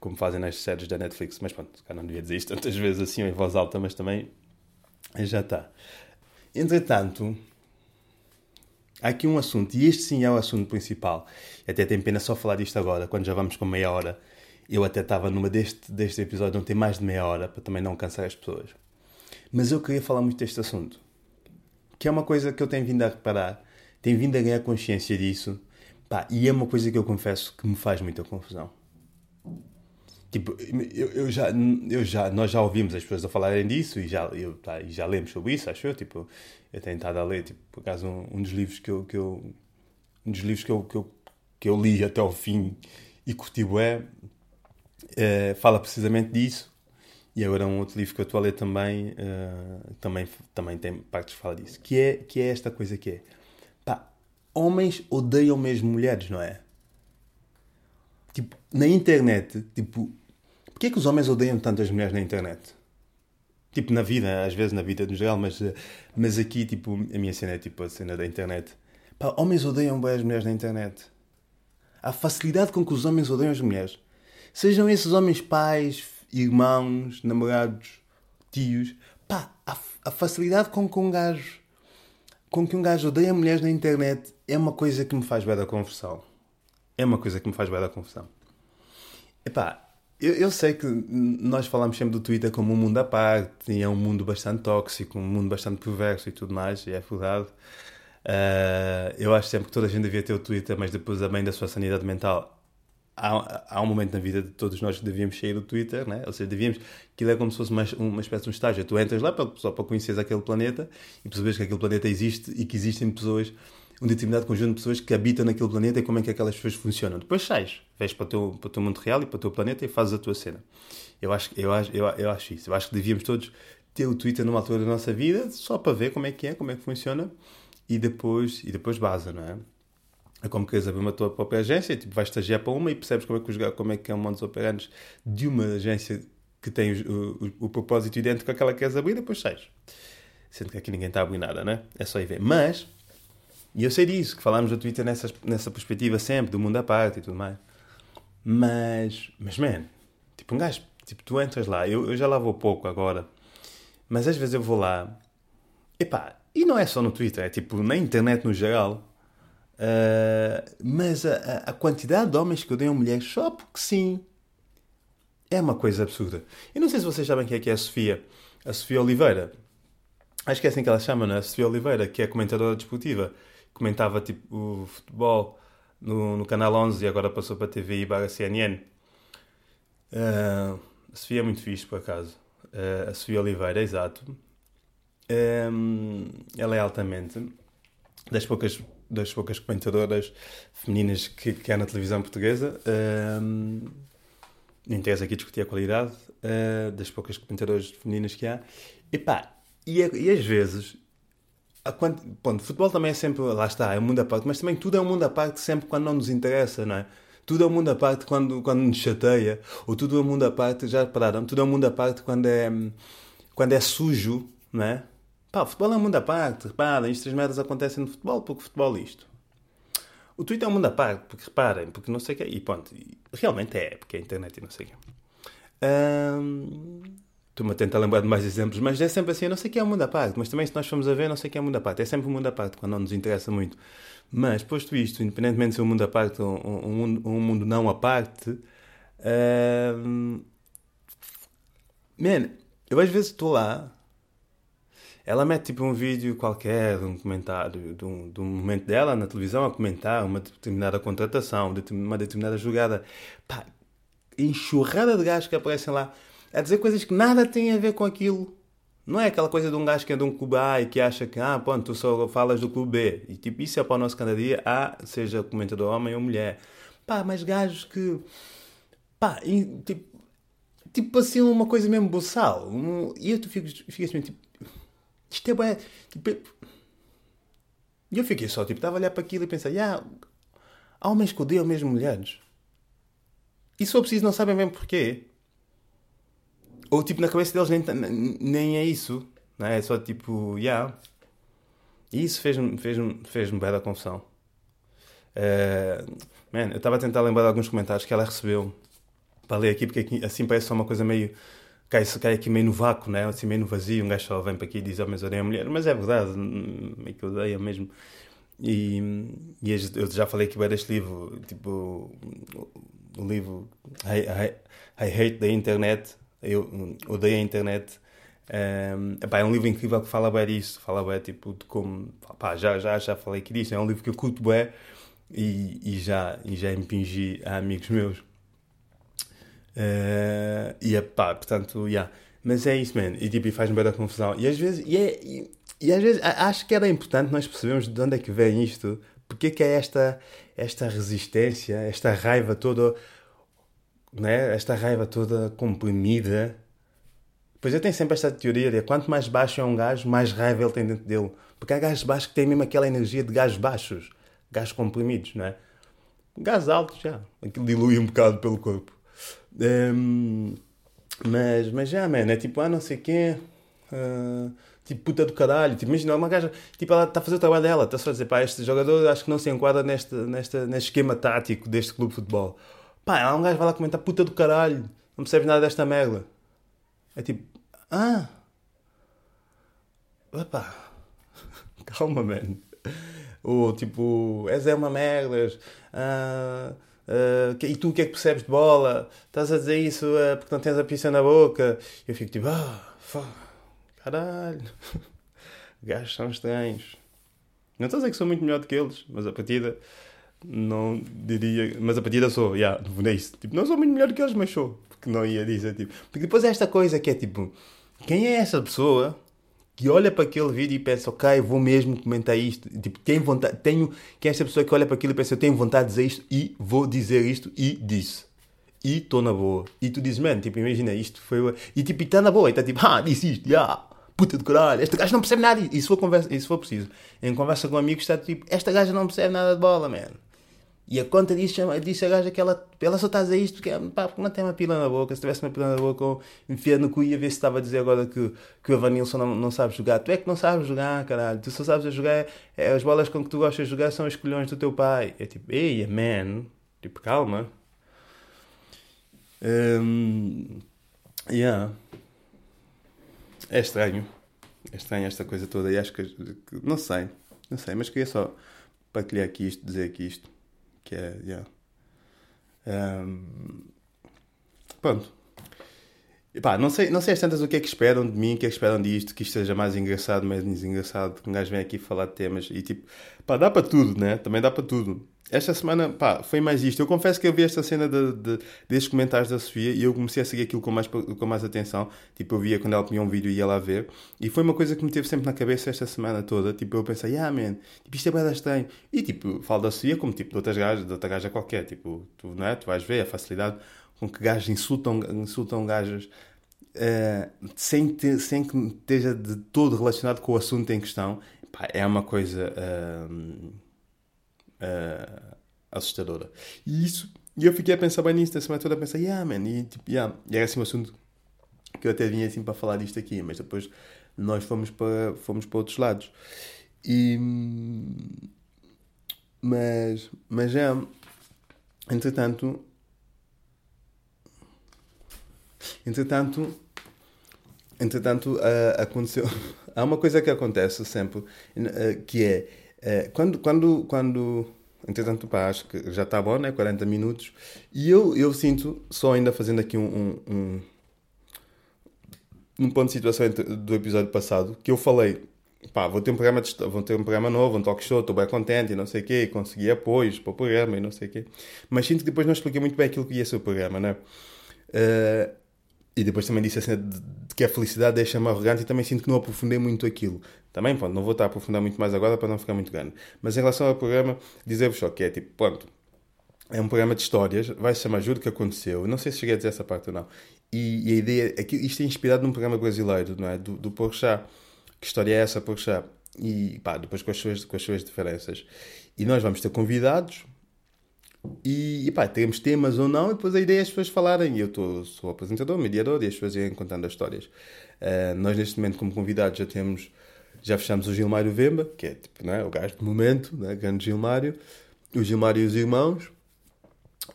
como fazem nas séries da Netflix. Mas pronto, não devia dizer isto tantas vezes assim em voz alta, mas também já está. Entretanto, há aqui um assunto, e este sim é o assunto principal. Até tem pena só falar disto agora, quando já vamos com meia hora. Eu até estava numa deste, deste episódio, não tem mais de meia hora, para também não cansar as pessoas. Mas eu queria falar muito deste assunto. Que é uma coisa que eu tenho vindo a reparar, tenho vindo a ganhar consciência disso, pá, e é uma coisa que eu confesso que me faz muita confusão. Tipo, eu, eu, já, eu já, nós já ouvimos as pessoas a falarem disso e já, eu, tá, já lemos sobre isso, acho eu. Tipo, eu tenho estado a ler, tipo, por acaso, um, um dos livros que eu, que eu, um dos livros que eu, que eu, que eu li até ao fim e curti é, fala precisamente disso. E agora um outro livro que eu estou a ler também, uh, também, também tem partes que fala disso. Que é, que é esta coisa que é, homens odeiam mesmo mulheres, não é? Tipo, na internet, tipo, Porquê é que os homens odeiam tanto as mulheres na internet? Tipo, na vida, às vezes na vida no geral, mas, mas aqui, tipo, a minha cena é tipo a cena da internet. Pá, homens odeiam bem as mulheres na internet. A facilidade com que os homens odeiam as mulheres. Sejam esses homens pais, irmãos, namorados, tios. Pá, a, a facilidade com que um gajo com que um gajo odeia mulheres na internet é uma coisa que me faz bem da confusão. É uma coisa que me faz bem da confusão. Epá, eu, eu, sei que nós falamos sempre do Twitter como um mundo à parte e é um mundo bastante tóxico, um mundo bastante perverso e tudo mais, e é verdade. Uh, eu acho sempre que toda a gente devia ter o Twitter, mas depois, também da sua sanidade mental, há, há um momento na vida de todos nós que devíamos sair do Twitter, né? ou seja, devíamos. Aquilo é como se fosse uma, uma espécie de um estágio. Tu entras lá só para conheceres aquele planeta e percebes que aquele planeta existe e que existem pessoas um determinado conjunto de pessoas que habitam naquele planeta e como é que aquelas pessoas funcionam. Depois sais, vais para o teu, para o teu mundo real e para o teu planeta e fazes a tua cena. Eu acho, eu, acho, eu, eu acho isso. Eu acho que devíamos todos ter o Twitter numa altura da nossa vida só para ver como é que é, como é que funciona e depois, e depois base, não é? É como queres abrir uma tua própria agência, tipo, vais estagiar para uma e percebes como é que, como é, que é o modus operandi de uma agência que tem o, o, o propósito idêntico àquela que queres abrir e depois sais. Sendo que aqui ninguém está a abrir nada, né? É só ir ver. Mas, e eu sei disso, que falámos do Twitter nessa, nessa perspectiva sempre, do mundo à parte e tudo mais. Mas, mas man, tipo um gajo, tipo, tu entras lá, eu, eu já lá vou pouco agora, mas às vezes eu vou lá, epá, e não é só no Twitter, é tipo na internet no geral, uh, mas a, a, quantidade de homens que odeiam mulheres só porque sim, é uma coisa absurda. Eu não sei se vocês sabem quem é que é a Sofia, a Sofia Oliveira. Acho que é assim que ela chama, não é? A Sofia Oliveira, que é comentadora desportiva comentava tipo, o futebol no, no Canal 11 e agora passou para a TVI barra CNN. Uh, a Sofia é muito fixe, por acaso. Uh, a Sofia Oliveira, exato. Um, ela é altamente das poucas, das poucas comentadoras femininas que, que há na televisão portuguesa. Um, não interessa aqui discutir a qualidade uh, das poucas comentadoras femininas que há. Epá, e, e às vezes Ponto, futebol também é sempre, lá está, é um mundo à parte, mas também tudo é um mundo à parte sempre quando não nos interessa, não é? Tudo é um mundo à parte quando, quando nos chateia, ou tudo é um mundo à parte, já pararam, tudo é um mundo à parte quando é, quando é sujo, não é? Pá, o futebol é um mundo à parte, reparem, estas merdas acontecem no futebol porque o futebol é isto. o Twitter é um mundo à parte, porque reparem, porque não sei o que. E pronto, realmente é, porque é a internet e não sei o que. Um, Estou-me a tentar lembrar de mais exemplos, mas é sempre assim, eu não sei o que é um mundo à parte, mas também se nós formos a ver, não sei o que é um mundo à parte. É sempre um mundo à parte, quando não nos interessa muito. Mas, posto isto, independentemente de ser um mundo à parte ou um, um, um mundo não à parte, um, man, eu às vezes estou lá ela mete tipo um vídeo qualquer, um comentário de um, de um momento dela na televisão a comentar uma determinada contratação, uma determinada jogada. Pá, enxurrada de gajos que aparecem lá a dizer coisas que nada têm a ver com aquilo. Não é aquela coisa de um gajo que é de um clube A e que acha que, ah, pronto, tu só falas do clube B. E tipo, isso é para o nosso cada dia, A, seja comentador homem ou mulher. Pá, mas gajos que. Pá, tipo, tipo assim, uma coisa mesmo boçal. Um, e eu tu ficas, ficas assim, tipo isto é bem. Tipo, e eu fiquei só, tipo, estava a olhar para aquilo e pensei, ah, homens que odeiam mesmo mulheres. E se for preciso, não sabem bem porquê. Ou tipo, na cabeça deles nem, nem é isso. Não é? é só tipo, yeah. E isso fez-me fez fez bem da confusão. Uh, man, eu estava a tentar lembrar de alguns comentários que ela recebeu para ler aqui, porque aqui, assim parece só uma coisa meio cai, cai aqui meio no vácuo, né? assim meio no vazio. Um gajo só vem para aqui e diz: Oh, mas odeio a mulher. Mas é verdade, é que odeia mesmo. E, e eu já falei que vai deste livro, tipo, o livro I, I, I Hate the Internet, eu odeio a internet. Um, epá, é um livro incrível que fala bem disso, fala bem tipo, de como. Epá, já, já, já falei que disso, é um livro que eu curto bem e, e, já, e já impingi a amigos meus. Uh, e é pá, portanto, yeah. Mas é isso, man. E tipo, faz-me bem da confusão. E às vezes, e, é, e, e, às vezes acho que era importante nós percebermos de onde é que vem isto. Porque que é esta, esta resistência, esta raiva toda, né? esta raiva toda comprimida. Pois eu tenho sempre esta teoria de quanto mais baixo é um gajo, mais raiva ele tem dentro dele. Porque há gajos baixos que têm mesmo aquela energia de gajos baixos, gajos comprimidos, não é? Gajos altos já, aquilo dilui um bocado pelo corpo. Um, mas, mas já, mano, é tipo, ah, não sei quem. Uh, tipo, puta do caralho. Tipo, imagina uma gaja, tipo, ela está a fazer o trabalho dela, está só a dizer, pá, este jogador acho que não se enquadra neste, neste, neste esquema tático deste clube de futebol. Pá, ela um gajo vai lá comentar, puta do caralho, não percebes nada desta merda. É tipo, ah, epá, *laughs* calma, man. Ou tipo, és é uma merda. Ah, Uh, e tu o que é que percebes de bola? Estás a dizer isso uh, porque não tens a pizza na boca? Eu fico tipo, ah, oh, caralho, *laughs* gajos são estranhos. Não estou a dizer que sou muito melhor do que eles, mas a partida não diria. Mas a partida sou, yeah, é isso. Tipo, não sou muito melhor do que eles, mas sou. Porque não ia dizer, tipo. Porque depois é esta coisa que é tipo, quem é essa pessoa que olha para aquele vídeo e pensa, ok, vou mesmo comentar isto. Tipo, tenho vontade, tenho, que é esta pessoa que olha para aquilo e pensa, eu tenho vontade de dizer isto e vou dizer isto e disse. E estou na boa. E tu dizes, mano, tipo, imagina, isto foi. E tipo, está na boa. E está tipo, ah, disse isto, yeah, puta de caralho, esta gaja não percebe nada. E se for, conversa, e se for preciso, em conversa com amigos, está tipo, esta gaja não percebe nada de bola, mano. E a conta chama, disse a gaja que ela, ela só está a dizer isto porque, pá, porque não tem uma pila na boca. Se tivesse uma pila na boca, enfia no cu e ia ver se estava a dizer agora que, que o Evanilson não, não sabe jogar. Tu é que não sabes jogar, caralho. Tu só sabes a jogar, é, as bolas com que tu gostas de jogar são os colhões do teu pai. É tipo, ei, man, tipo, calma. Um, yeah. É estranho. É estranho esta coisa toda e acho que não sei, não sei, mas queria só partilhar aqui isto, dizer aqui isto que é, yeah. Um, pronto. Epá, não sei, não sei as tantas o que é que esperam de mim, o que é que esperam disto, que isto seja mais engraçado, menos engraçado, que um gajo vem aqui falar de temas e tipo, pá, dá para tudo, né? Também dá para tudo esta semana, pá, foi mais isto. Eu confesso que eu vi esta cena de, de, comentários da Sofia e eu comecei a seguir aquilo com mais, com mais atenção. Tipo, eu via quando ela punha um vídeo e ia lá ver. E foi uma coisa que me teve sempre na cabeça esta semana toda. Tipo, eu pensei, ah, man, tipo, isto é bem estranho. E, tipo, falo da Sofia como, tipo, de outras gajas, de outra gaja qualquer. Tipo, tu, não é? Tu vais ver a facilidade com que gajos insultam, insultam gajas uh, sem, ter, sem que esteja de todo relacionado com o assunto em questão. Pá, é uma coisa... Uh, uh, assustadora. E isso, e eu fiquei a pensar bem nisso, na semana toda a pensar, yeah, man, e tipo, yeah, e era assim um assunto que eu até vinha assim para falar disto aqui, mas depois nós fomos para, fomos para outros lados. E. Mas, mas é. Entretanto. Entretanto. Entretanto, uh, aconteceu. *laughs* Há uma coisa que acontece sempre, uh, que é. Uh, quando, quando, quando. Entretanto, pá, acho que já está bom, né? 40 minutos. E eu, eu sinto, só ainda fazendo aqui um, um, um, um ponto de situação do episódio passado, que eu falei pá, vou ter um programa, de, vou ter um programa novo, um talk show, estou bem contente e não sei o quê, consegui apoios para o programa e não sei o quê. Mas sinto que depois não expliquei muito bem aquilo que ia ser o programa, né? Uh, e depois também disse assim de, que a felicidade deixa-me arrogante e também sinto que não aprofundei muito aquilo. Também, pronto, não vou estar a aprofundar muito mais agora para não ficar muito grande. Mas em relação ao programa, dizer-vos só que é tipo, pronto, é um programa de histórias, vai se chamar Juro que Aconteceu. Não sei se cheguei a dizer essa parte ou não. E, e a ideia é que isto é inspirado num programa brasileiro, não é? Do, do que história é essa, Porchat? E pá, depois com as, suas, com as suas diferenças. E nós vamos ter convidados e, e pá, teremos temas ou não, e depois a ideia é as pessoas falarem. Eu tô, sou apresentador, mediador, e as pessoas irem contando as histórias. Uh, nós, neste momento, como convidados, já temos, já fechamos o Gilmário Vemba, que é tipo, não é, o gajo do momento, né, grande Gilmário, o Gilmário e os irmãos.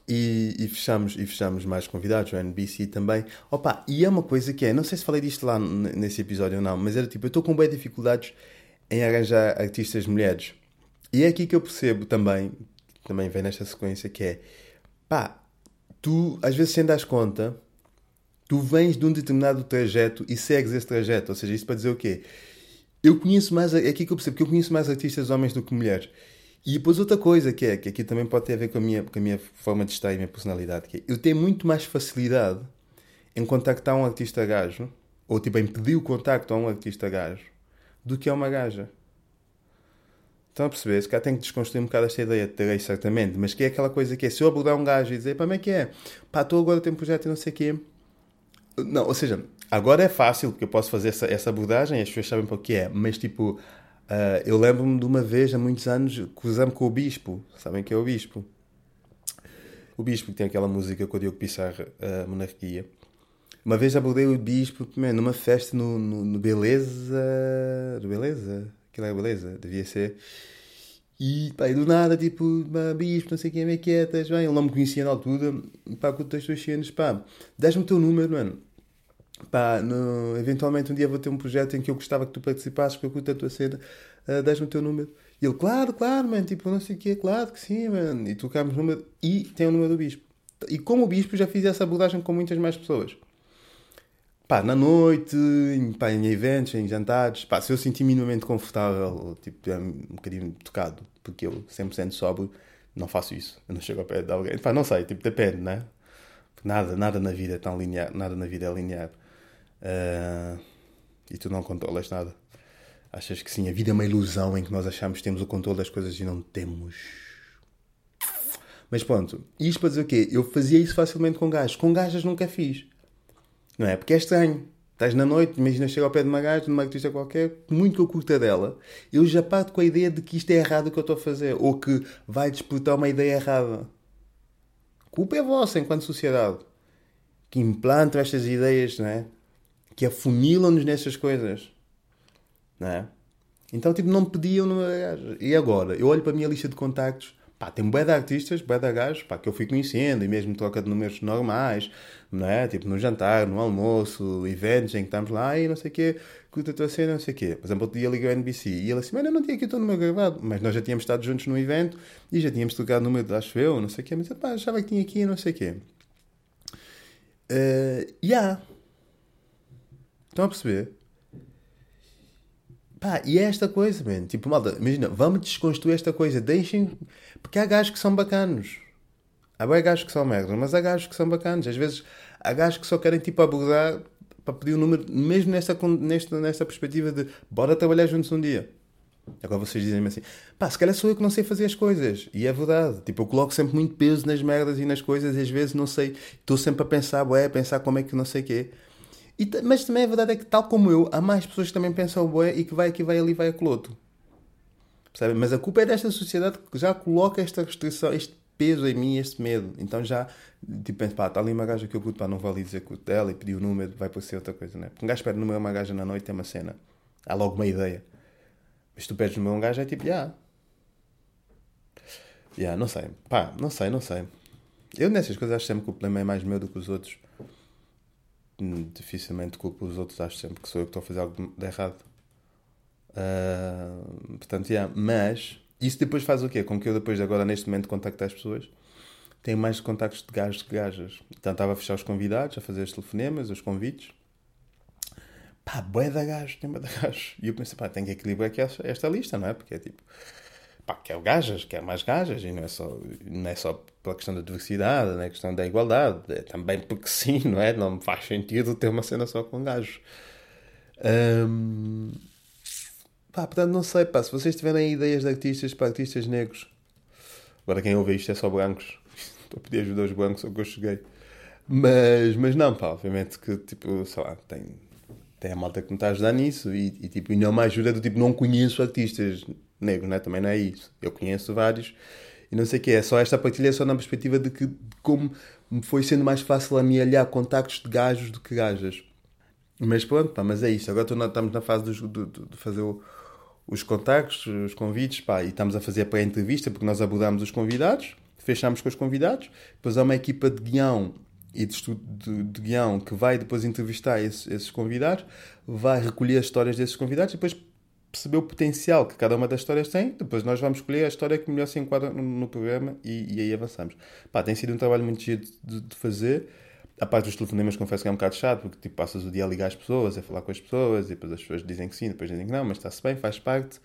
E, e, fechamos, e fechamos mais convidados, o NBC também. Opa, e é uma coisa que é, não sei se falei disto lá nesse episódio ou não, mas era tipo, eu estou com bem dificuldades em arranjar artistas mulheres. E é aqui que eu percebo também, também vem nesta sequência, que é, pá, tu às vezes sem das conta, tu vens de um determinado trajeto e segues esse trajeto. Ou seja, isso para dizer o quê? Eu conheço mais, é aqui que eu percebo que eu conheço mais artistas homens do que mulheres. E depois outra coisa que é, que aqui também pode ter a ver com a minha, com a minha forma de estar e a minha personalidade, que é, eu tenho muito mais facilidade em contactar um artista gajo, ou tipo em pedir o contacto a um artista gajo, do que a uma gaja. Estão a perceber? Se cá tenho que desconstruir um bocado esta ideia, terei certamente, mas que é aquela coisa que é, se eu abordar um gajo e dizer, pá, como é que é? Pá, estou agora, tenho um projeto e não sei o quê. Não, ou seja, agora é fácil, porque eu posso fazer essa, essa abordagem, as pessoas sabem para o que é, mas tipo, Uh, eu lembro-me de uma vez, há muitos anos, cruzamos com o Bispo. Sabem que é o Bispo? O Bispo que tem aquela música com o Diogo Pissarra, a Monarquia. Uma vez abordei o Bispo também numa festa no, no, no Beleza. No Beleza? Aquilo é Beleza, devia ser. E pá, e do nada, tipo, Bispo, não sei quem é que é, bem? Ele não me conhecia na altura. Pá, com os teus cenas, pá, dás-me o teu número, mano pá, no, eventualmente um dia vou ter um projeto em que eu gostava que tu participasses, que eu curto a tua cena, uh, dás-me o teu número. E ele, claro, claro, mano, tipo, não sei o quê, claro que sim, mano. E o número, e tem o número do bispo. E como o bispo já fiz essa abordagem com muitas mais pessoas. Pá, na noite, em, pá, em eventos, em jantares, pá, se eu senti minimamente confortável, tipo, é um bocadinho tocado, porque eu, 100% sóbrio, não faço isso. Eu não chego ao pé de alguém. Pá, não sei, tipo, depende, né? Nada, nada na vida é tão linear, nada na vida é linear. Uh, e tu não controlas nada. Achas que sim, a vida é uma ilusão em que nós achamos que temos o controle das coisas e não temos. Mas pronto, isto para dizer o quê? Eu fazia isso facilmente com gajos. Com gajas nunca fiz. Não é? Porque é estranho. Estás na noite, imagina chega ao pé de uma gaja, de uma artista qualquer, muito que eu curta dela, eu já parto com a ideia de que isto é errado o que eu estou a fazer, ou que vai disputar uma ideia errada. A culpa é vossa enquanto sociedade, que implantam estas ideias, não é? que afunilam-nos nessas coisas. Não é? Então, tipo, não pediam no gajo. E agora? Eu olho para a minha lista de contactos, pá, tem bué de artistas, bué de gajos, pá, que eu fui conhecendo, e mesmo troca de números normais, não é? Tipo, no jantar, no almoço, eventos em que estamos lá, e não sei o quê, curta a tua cena, não sei o quê. Por exemplo, outro dia liguei ao NBC, e ele assim, mas eu não tinha aqui o teu número gravado, mas nós já tínhamos estado juntos no evento, e já tínhamos trocado o número, acho eu, não sei o quê, mas, pá, achava que tinha aqui, não sei o quê. Uh, yeah Estão a perceber? Pá, e é esta coisa, man. Tipo, malta, imagina, vamos desconstruir esta coisa. Deixem. Porque há gajos que são bacanos. Há bem gajos que são merdas, mas há gajos que são bacanos. Às vezes há gajos que só querem tipo abordar para pedir o um número, mesmo nesta, nesta, nesta perspectiva de bora trabalhar juntos um dia. Agora vocês dizem-me assim, pá, se calhar sou eu que não sei fazer as coisas. E é verdade. Tipo, eu coloco sempre muito peso nas merdas e nas coisas e às vezes não sei. Estou sempre a pensar, ué, a pensar como é que não sei o quê. E, mas também a verdade é que, tal como eu, há mais pessoas que também pensam bué e que vai aqui, vai ali, vai outro. Percebe? Mas a culpa é desta sociedade que já coloca esta restrição, este peso em mim, este medo. Então já, tipo, penso, pá, está ali uma gaja que eu curto, pá, não vou ali dizer curto dela e pedir o número, vai por ser outra coisa, né? Porque um gajo pede número uma gaja na noite, tem uma cena. Há logo uma ideia. Mas tu pedes número a um gajo, é tipo, já. Yeah. Yeah, não sei. Pá, não sei, não sei. Eu nessas coisas acho sempre que o problema é mais meu do que os outros. Dificilmente culpo os outros, acho sempre que sou eu que estou a fazer algo de errado. Uh, portanto, yeah. mas isso depois faz o quê? Com que eu depois, agora neste momento, contacte as pessoas, tenho mais contactos de gajos que gajas. Então estava a fechar os convidados, a fazer os telefonemas, os convites. Pá, bué da gajo, tem da gajo. E eu pensei, pá, tem que equilibrar aqui esta lista, não é? Porque é tipo pá, quer gajas, quer mais gajas, e não é só, não é só pela questão da diversidade, não é questão da igualdade, é também porque sim, não é? Não me faz sentido ter uma cena só com gajos. Um, pá, portanto, não sei, pá, se vocês tiverem ideias de artistas para artistas negros, agora quem ouve isto é só brancos, *laughs* estou a pedir ajuda aos brancos, só que eu cheguei. Mas, mas não, pá, obviamente que, tipo, sei lá, tem, tem a malta que me está a ajudar nisso e, e tipo, e não me ajuda do tipo, não conheço artistas, negro, né? também não é isso. Eu conheço vários e não sei o que é. Só esta partilha é só na perspectiva de que como me foi sendo mais fácil amealhar contactos de gajos do que gajas. Mas pronto, pá, mas é isso. Agora estamos na fase de, de, de fazer o, os contactos, os convites, pá, e estamos a fazer a pré-entrevista porque nós abordamos os convidados, fechamos com os convidados, depois há uma equipa de guião e de de, de guião que vai depois entrevistar esses, esses convidados, vai recolher as histórias desses convidados e depois perceber o potencial que cada uma das histórias tem, depois nós vamos escolher a história que melhor se enquadra no, no programa e, e, aí avançamos. Pá, tem sido um trabalho muito giro de, de, fazer. A parte dos telefonemas, confesso que é um bocado chato, porque tipo, passas o dia a ligar as pessoas, a falar com as pessoas, e depois as pessoas dizem que sim, depois dizem que não, mas está-se bem, faz parte.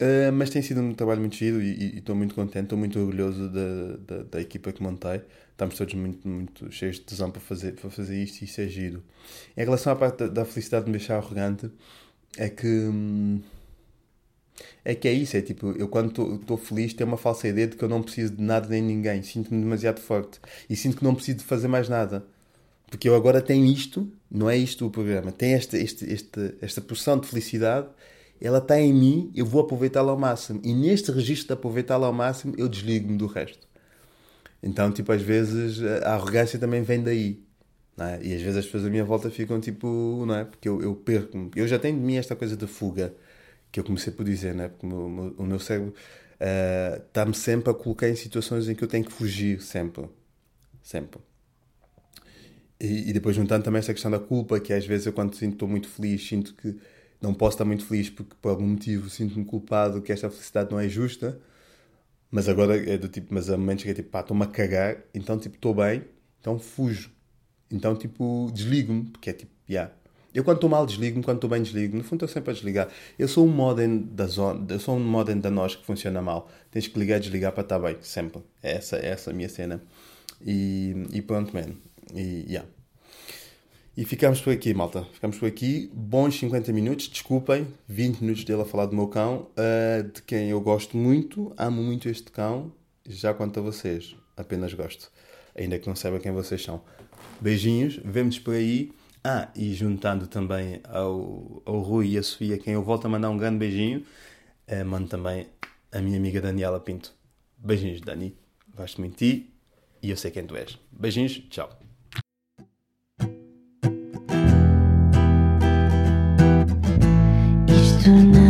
Uh, mas tem sido um trabalho muito giro e estou muito contente, estou muito orgulhoso da, da, da, equipa que montei. Estamos todos muito, muito cheios de tesão para fazer, para fazer isto e isso é giro. Em relação à parte da, da felicidade de me deixar arrogante, é que. Hum, é que é isso, é tipo, eu quando estou feliz tenho uma falsa ideia de que eu não preciso de nada nem ninguém, sinto-me demasiado forte e sinto que não preciso de fazer mais nada. Porque eu agora tenho isto, não é isto o programa, tem esta, este, este, esta porção de felicidade, ela está em mim, eu vou aproveitá-la ao máximo. E neste registro de aproveitá-la ao máximo, eu desligo-me do resto. Então, tipo, às vezes a arrogância também vem daí. É? E às vezes as pessoas à minha volta ficam tipo, não é? Porque eu, eu perco-me. Eu já tenho de mim esta coisa de fuga, que eu comecei por dizer, não é? Porque o meu, o meu cérebro está-me uh, sempre a colocar em situações em que eu tenho que fugir, sempre. Sempre. E, e depois juntando também esta questão da culpa, que às vezes eu quando sinto estou muito feliz, sinto que não posso estar muito feliz porque por algum motivo sinto-me culpado que esta felicidade não é justa. Mas agora é do tipo, mas há momentos que é tipo, pá, estou-me a cagar, então tipo, estou bem, então fujo então, tipo, desligo-me, porque é tipo, yeah. Eu quando estou mal desligo-me, quando estou bem desligo. No fundo estou sempre a desligar. Eu sou um modem da zona, eu sou um modem da nós que funciona mal. Tens que ligar e desligar para estar bem, sempre. É essa, é essa a minha cena. E, e pronto, man. E, yeah. E ficamos por aqui, malta. Ficamos por aqui. Bons 50 minutos. Desculpem, 20 minutos dele a falar do meu cão, uh, de quem eu gosto muito, amo muito este cão. Já quanto a vocês, apenas gosto. Ainda que não saiba quem vocês são. Beijinhos, vemos por aí. Ah, e juntando também ao, ao Rui e à Sofia, quem eu volto a mandar um grande beijinho, eh, mando também a minha amiga Daniela Pinto. Beijinhos, Dani. Gosto muito de ti e eu sei quem tu és. Beijinhos, tchau. Isto não...